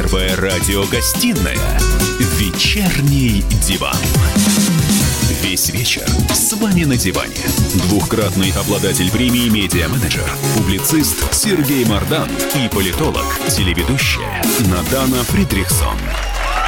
Первая радиогостинная «Вечерний диван». Весь вечер с вами на диване. Двухкратный обладатель премии «Медиа-менеджер», публицист Сергей Мардан и политолог, телеведущая Надана Фридрихсон.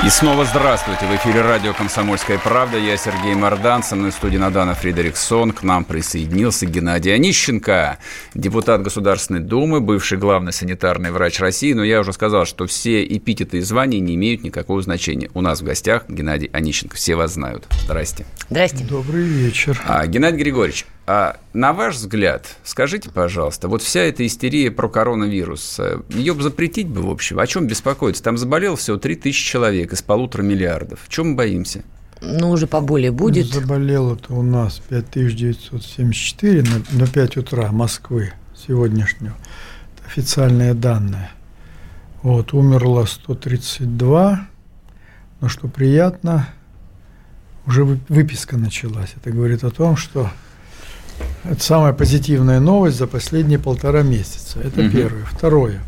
И снова здравствуйте. В эфире радио «Комсомольская правда». Я Сергей Мордан. Со мной в студии Надана Фредериксон. К нам присоединился Геннадий Онищенко, депутат Государственной Думы, бывший главный санитарный врач России. Но я уже сказал, что все эпитеты и звания не имеют никакого значения. У нас в гостях Геннадий Онищенко. Все вас знают. Здрасте. Здрасте. Добрый вечер. А, Геннадий Григорьевич, а на ваш взгляд, скажите, пожалуйста, вот вся эта истерия про коронавирус, ее бы запретить бы, в общем, о чем беспокоиться? Там заболело всего 3 тысячи человек из полутора миллиардов. В чем мы боимся? Ну, уже поболее будет. Заболело-то у нас 5974 на, на 5 утра Москвы сегодняшнего. Это официальные данные. Вот, умерло 132. Но что приятно, уже выписка началась. Это говорит о том, что это самая позитивная новость за последние полтора месяца. Это угу. первое. Второе.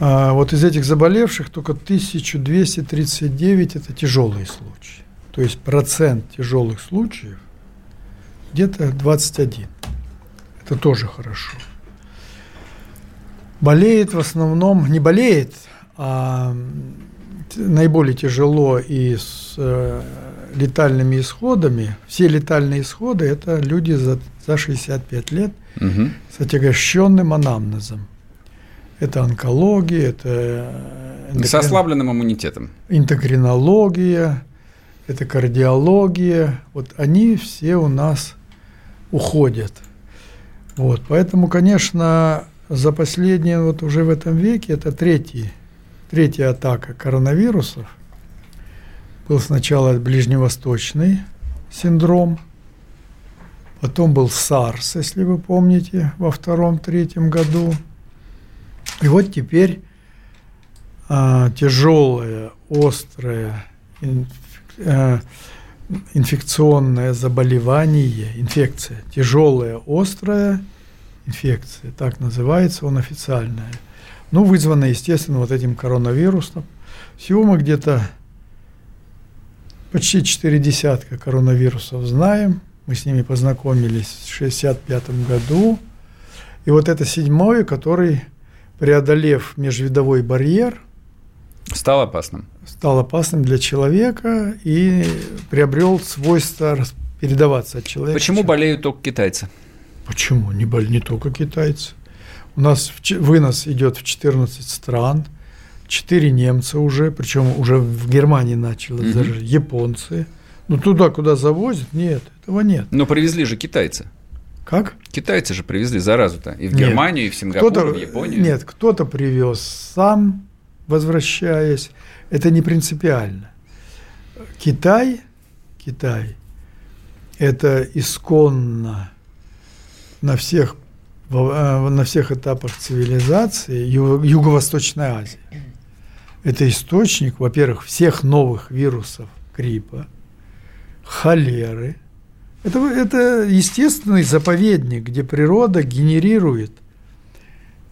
А, вот из этих заболевших только 1239 это тяжелые случаи. То есть процент тяжелых случаев где-то 21. Это тоже хорошо. Болеет в основном, не болеет, а наиболее тяжело и с э, летальными исходами, все летальные исходы – это люди за, за 65 лет угу. с отягощенным анамнезом. Это онкология, это… Эндокрин... С ослабленным иммунитетом. Эндокринология, это кардиология. Вот они все у нас уходят. Вот, поэтому, конечно, за последние, вот уже в этом веке, это третий, третья атака коронавирусов – был сначала ближневосточный синдром, потом был САРС, если вы помните, во втором-третьем году. И вот теперь а, тяжелое, острое инф, а, инфекционное заболевание, инфекция, тяжелая, острая инфекция, так называется он официальная. Ну, вызванная, естественно, вот этим коронавирусом. Всего мы где-то почти четыре десятка коронавирусов знаем. Мы с ними познакомились в 1965 году. И вот это седьмой, который, преодолев межвидовой барьер, стал опасным. Стал опасным для человека и приобрел свойство передаваться от человека. Почему болеют только китайцы? Почему? Не, боль, не только китайцы. У нас вынос идет в 14 стран – четыре немца уже, причем уже в Германии начало, угу. даже японцы. Ну туда, куда завозят, нет, этого нет. Но привезли же китайцы. Как? Китайцы же привезли заразу-то и в нет. Германию, и в Сингапур, и в Японию. Нет, кто-то привез сам, возвращаясь. Это не принципиально. Китай, Китай, это исконно на всех, э, на всех этапах цивилизации Юго-Восточная Азия это источник, во-первых, всех новых вирусов гриппа, холеры. Это, это естественный заповедник, где природа генерирует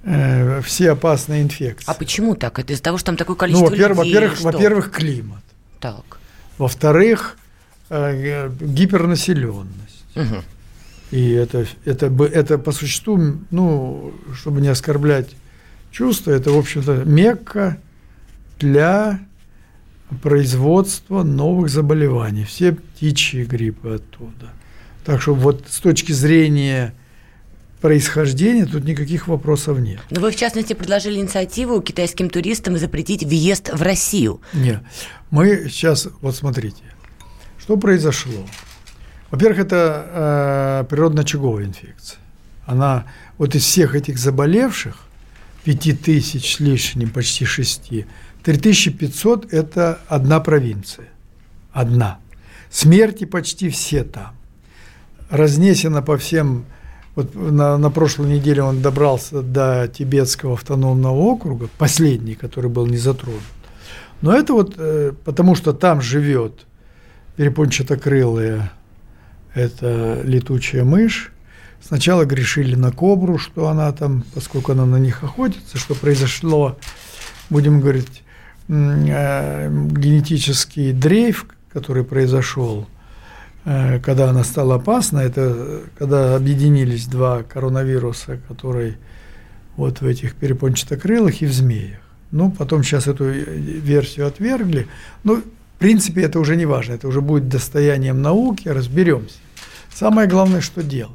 э, все опасные инфекции. А почему так? Это из-за того, что там такое количество ну, во-первых, людей? Во-первых, во-первых, климат. Так. Во-вторых, э, гипернаселенность. Угу. И это, это, это по существу, ну, чтобы не оскорблять чувства, это, в общем-то, Мекка для производства новых заболеваний. Все птичьи гриппы оттуда. Так что вот с точки зрения происхождения тут никаких вопросов нет. Но вы, в частности, предложили инициативу китайским туристам запретить въезд в Россию. Нет. Мы сейчас, вот смотрите, что произошло. Во-первых, это э, природно-очаговая инфекция. Она вот из всех этих заболевших, пяти тысяч с лишним, почти шести, 3500 – это одна провинция. Одна. Смерти почти все там. Разнесено по всем... Вот на, на прошлой неделе он добрался до Тибетского автономного округа, последний, который был не затронут. Но это вот э, потому, что там живет перепончатокрылая, это летучая мышь. Сначала грешили на кобру, что она там, поскольку она на них охотится, что произошло будем говорить, генетический дрейф, который произошел, э, когда она стала опасна, это когда объединились два коронавируса, которые вот в этих перепончатокрылых и в змеях. Ну, потом сейчас эту версию отвергли. Ну, в принципе, это уже не важно, это уже будет достоянием науки, разберемся. Самое главное, что делать.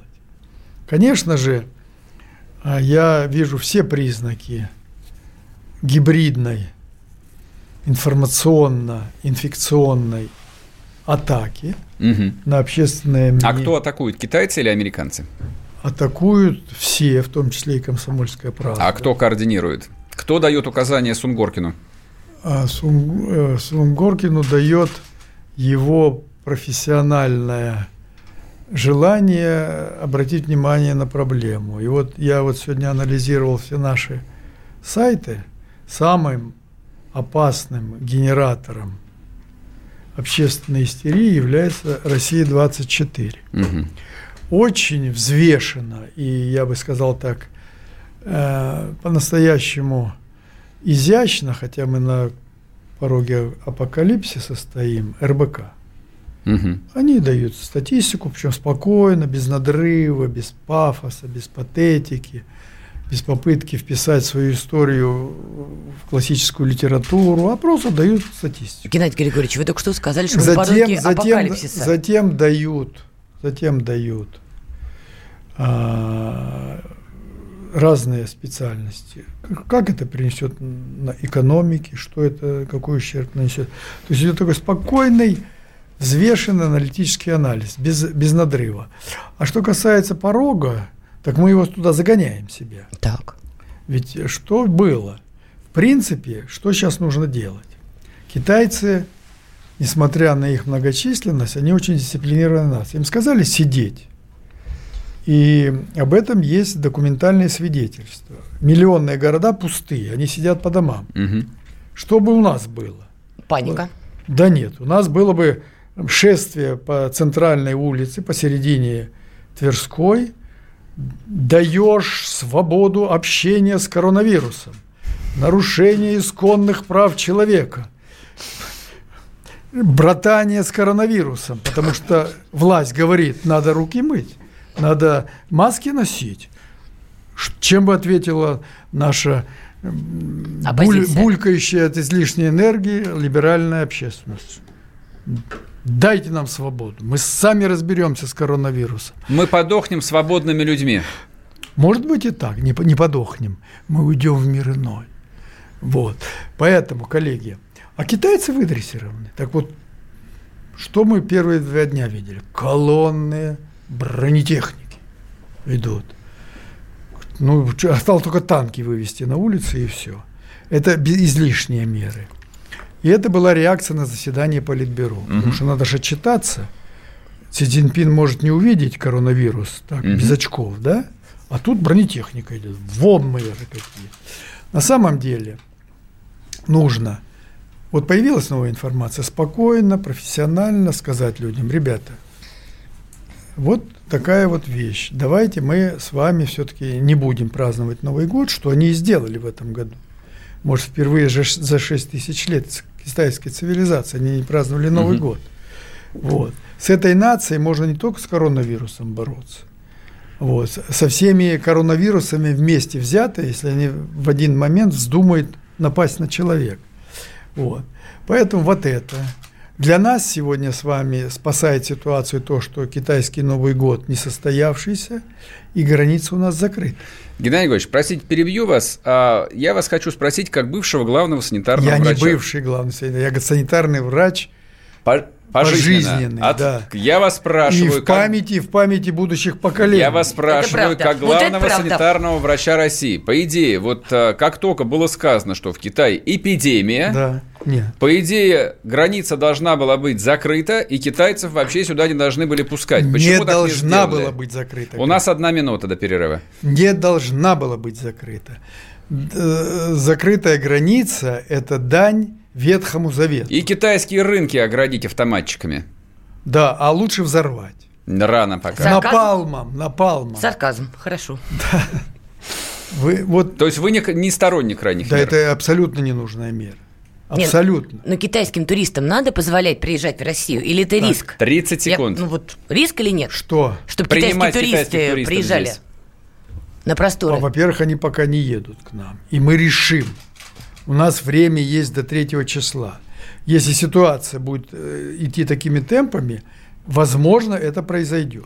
Конечно же, я вижу все признаки гибридной, информационно-инфекционной атаки угу. на общественное мнение. А кто атакует, китайцы или американцы? Атакуют все, в том числе и комсомольская правда. А кто координирует? Кто дает указания Сунгоркину? А Сун, э, Сунгоркину дает его профессиональное желание обратить внимание на проблему. И вот я вот сегодня анализировал все наши сайты. Самым опасным генератором общественной истерии является Россия-24. Угу. Очень взвешенно, и я бы сказал так, э, по-настоящему изящно, хотя мы на пороге апокалипсиса стоим, РБК – Угу. Они дают статистику, причем спокойно, без надрыва, без пафоса, без патетики, без попытки вписать свою историю в классическую литературу, а просто дают статистику. Геннадий Григорьевич, вы только что сказали, что затем, мы затем, апокалипсиса. Затем дают, затем дают а, разные специальности. Как это принесет на экономике, что это, какой ущерб нанесет. То есть это такой спокойный взвешенный аналитический анализ, без, без надрыва. А что касается порога, так мы его туда загоняем себе. Так. Ведь что было? В принципе, что сейчас нужно делать? Китайцы, несмотря на их многочисленность, они очень дисциплинированные нации. Им сказали сидеть. И об этом есть документальные свидетельства. Миллионные города пустые, они сидят по домам. Угу. Что бы у нас было? Паника. Да нет, у нас было бы шествие по центральной улице, посередине Тверской, даешь свободу общения с коронавирусом, нарушение исконных прав человека, братание с коронавирусом, потому что власть говорит, надо руки мыть, надо маски носить. Чем бы ответила наша буль, булькающая от излишней энергии либеральная общественность? Дайте нам свободу. Мы сами разберемся с коронавирусом. Мы подохнем свободными людьми. Может быть и так, не, не подохнем. Мы уйдем в мир иной. Вот. Поэтому, коллеги, а китайцы выдрессированы. Так вот, что мы первые два дня видели? Колонны бронетехники идут. Ну, осталось только танки вывести на улицы и все. Это излишние меры. И это была реакция на заседание Политбюро. Угу. Потому что надо же отчитаться. Си Цзиньпин может не увидеть коронавирус так, угу. без очков, да? А тут бронетехника идет. Вон мы же какие. На самом деле нужно, вот появилась новая информация, спокойно, профессионально сказать людям, ребята, вот такая вот вещь. Давайте мы с вами все-таки не будем праздновать Новый год, что они и сделали в этом году. Может, впервые же за 6 тысяч лет китайской цивилизации, они не праздновали Новый угу. год. Вот. С этой нацией можно не только с коронавирусом бороться, вот, со всеми коронавирусами вместе взятые, если они в один момент вздумают напасть на человека. Вот. Поэтому вот это. Для нас сегодня с вами спасает ситуацию то, что китайский Новый год не состоявшийся, и граница у нас закрыта. Геннадий Григорьевич, простите, перебью вас. А, я вас хочу спросить, как бывшего главного санитарного я врача. Я не бывший главный санитар, я санитарный врач. По пожизненный. От... Да. Я вас спрашиваю. И в памяти, как... в памяти будущих поколений. Я вас спрашиваю, как главного вот санитарного врача России. По идее, вот а, как только было сказано, что в Китае эпидемия, да. Нет. по идее, граница должна была быть закрыта, и китайцев вообще сюда не должны были пускать. Почему не должна не была быть закрыта. У нас одна минута до перерыва. Не должна была быть закрыта. Закрытая граница – это дань Ветхому Завету. И китайские рынки оградить автоматчиками. Да, а лучше взорвать. Рано пока. Сарказм? Напалмом, напалмом. Сарказм, хорошо. Да. Вы, вот, То есть вы не, не сторонник крайних да, мер? Да, это абсолютно ненужная мера. Абсолютно. Нет, но китайским туристам надо позволять приезжать в Россию? Или это так, риск? 30 секунд. Я, ну вот риск или нет? Что? Чтобы китайские туристы приезжали здесь. на просторы. Во-первых, они пока не едут к нам. И мы решим. У нас время есть до 3 числа. Если ситуация будет э, идти такими темпами, возможно, это произойдет.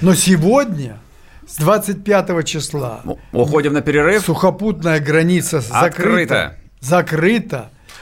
Но сегодня с 25 числа. Уходим на перерыв. Сухопутная граница закрыта. Открыта. Закрыта.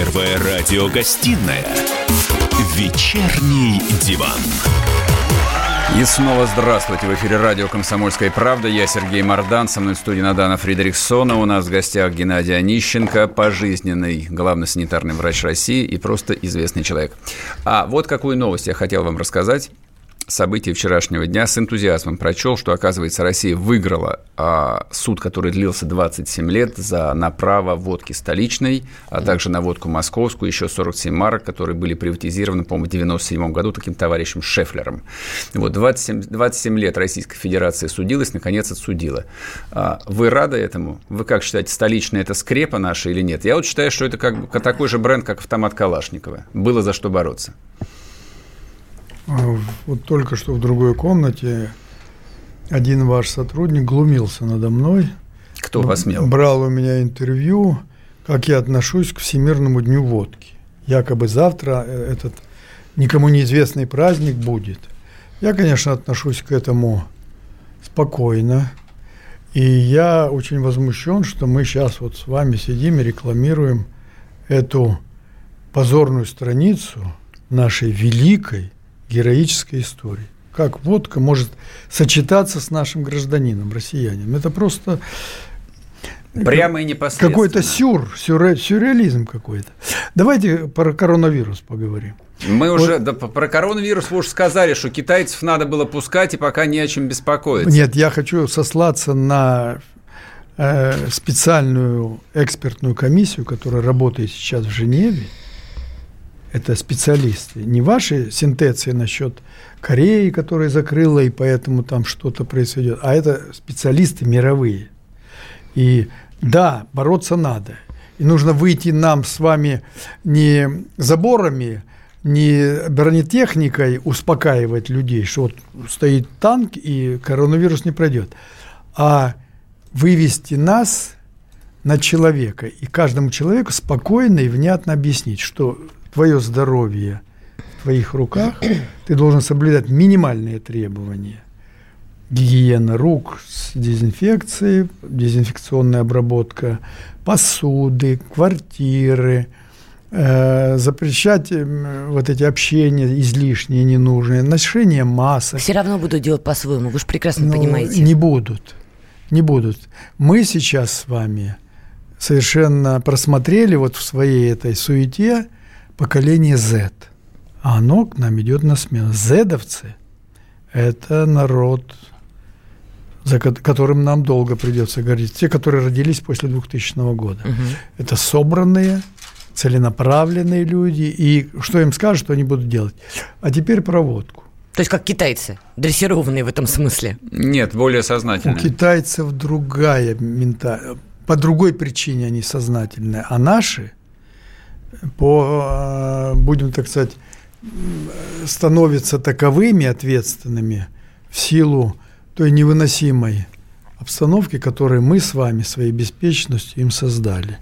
Первая радиогостинная «Вечерний диван». И снова здравствуйте. В эфире радио «Комсомольская правда». Я Сергей Мордан. Со мной в студии Надана Фридрихсона. У нас в гостях Геннадий Онищенко, пожизненный главный санитарный врач России и просто известный человек. А вот какую новость я хотел вам рассказать событий вчерашнего дня с энтузиазмом прочел, что, оказывается, Россия выиграла а, суд, который длился 27 лет за направо водки столичной, а также на водку московскую, еще 47 марок, которые были приватизированы, по-моему, в 97 году таким товарищем Шефлером. Вот 27, 27 лет Российская Федерация судилась, наконец отсудила. А, вы рады этому? Вы как считаете, столичная это скрепа наша или нет? Я вот считаю, что это как такой же бренд, как автомат Калашникова. Было за что бороться. А, вот только что в другой комнате один ваш сотрудник глумился надо мной. Кто посмел? Брал у меня интервью, как я отношусь к Всемирному дню водки. Якобы завтра э, этот никому неизвестный праздник будет. Я, конечно, отношусь к этому спокойно. И я очень возмущен, что мы сейчас вот с вами сидим и рекламируем эту позорную страницу нашей великой героической истории. Как водка может сочетаться с нашим гражданином, россиянином. Это просто Прямо и непосредственно. Какой-то сюр, сюр, сюрреализм какой-то. Давайте про коронавирус поговорим. Мы вот. уже да, про коронавирус вы уже сказали, что китайцев надо было пускать, и пока не о чем беспокоиться. Нет, я хочу сослаться на э, специальную экспертную комиссию, которая работает сейчас в Женеве это специалисты. Не ваши синтеции насчет Кореи, которая закрыла, и поэтому там что-то происходит, а это специалисты мировые. И да, бороться надо. И нужно выйти нам с вами не заборами, не бронетехникой успокаивать людей, что вот стоит танк и коронавирус не пройдет, а вывести нас на человека и каждому человеку спокойно и внятно объяснить, что твое здоровье в твоих руках, ты должен соблюдать минимальные требования. Гигиена рук с дезинфекцией, дезинфекционная обработка посуды, квартиры, э, запрещать э, вот эти общения излишние, ненужные, ношение масок. Все равно будут делать по-своему, вы же прекрасно ну, понимаете. Не будут, не будут. Мы сейчас с вами совершенно просмотрели вот в своей этой суете – поколение Z, а оно к нам идет на смену. Зедовцы – это народ, за которым нам долго придется гордиться. Те, которые родились после 2000 года. Угу. Это собранные, целенаправленные люди. И что им скажут, что они будут делать. А теперь проводку. То есть как китайцы, дрессированные в этом смысле? Нет, более сознательные. У китайцев другая ментальность. По другой причине они сознательные. А наши – по, э, будем так сказать, становятся таковыми ответственными в силу той невыносимой обстановки, которую мы с вами своей беспечностью им создали,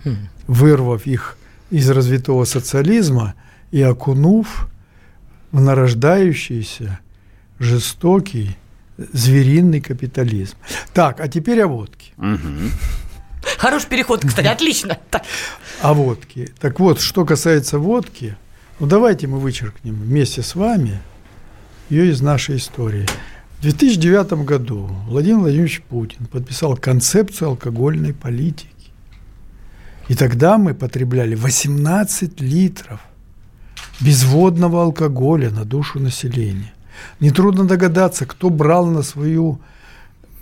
вырвав их из развитого социализма и окунув в нарождающийся жестокий звериный капитализм. Так, а теперь о водке. Хороший переход, кстати, отлично. Так. О водке. Так вот, что касается водки, ну давайте мы вычеркнем вместе с вами ее из нашей истории. В 2009 году Владимир Владимирович Путин подписал концепцию алкогольной политики. И тогда мы потребляли 18 литров безводного алкоголя на душу населения. Нетрудно догадаться, кто брал на свою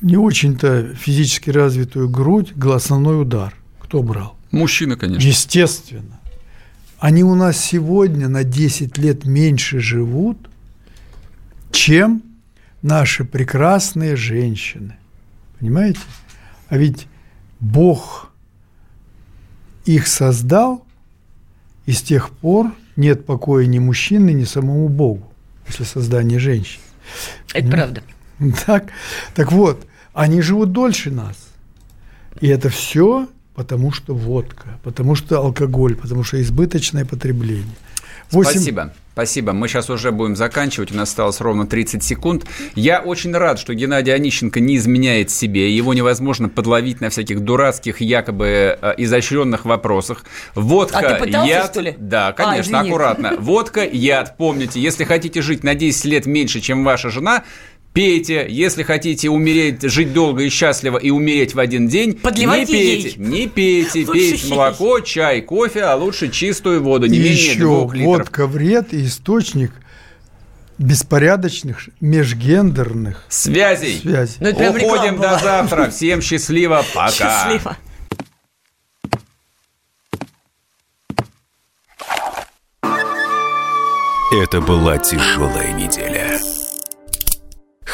не очень-то физически развитую грудь основной удар. Кто брал? Мужчина, конечно. Естественно. Они у нас сегодня на 10 лет меньше живут, чем наши прекрасные женщины. Понимаете? А ведь Бог их создал, и с тех пор нет покоя ни мужчины, ни самому Богу после создания женщин. Это правда. Так, так вот, они живут дольше нас. И это все потому, что водка, потому что алкоголь, потому что избыточное потребление. 8... Спасибо. Спасибо. Мы сейчас уже будем заканчивать. У нас осталось ровно 30 секунд. Я очень рад, что Геннадий Онищенко не изменяет себе. Его невозможно подловить на всяких дурацких, якобы э, изощренных вопросах. Водка, а ты пытался, яд... что ли? Да, конечно, а, аккуратно. Водка, яд. Помните, если хотите жить на 10 лет меньше, чем ваша жена, пейте. Если хотите умереть, жить долго и счастливо и умереть в один день, Подливайте не пейте. ей. Не пейте. Лучше пейте ей. молоко, чай, кофе, а лучше чистую воду, не И менее еще двух литров. водка вред и источник беспорядочных межгендерных Связей. связей. Ну, Уходим была. до завтра. Всем счастливо. Пока. Счастливо. Это была тяжелая неделя.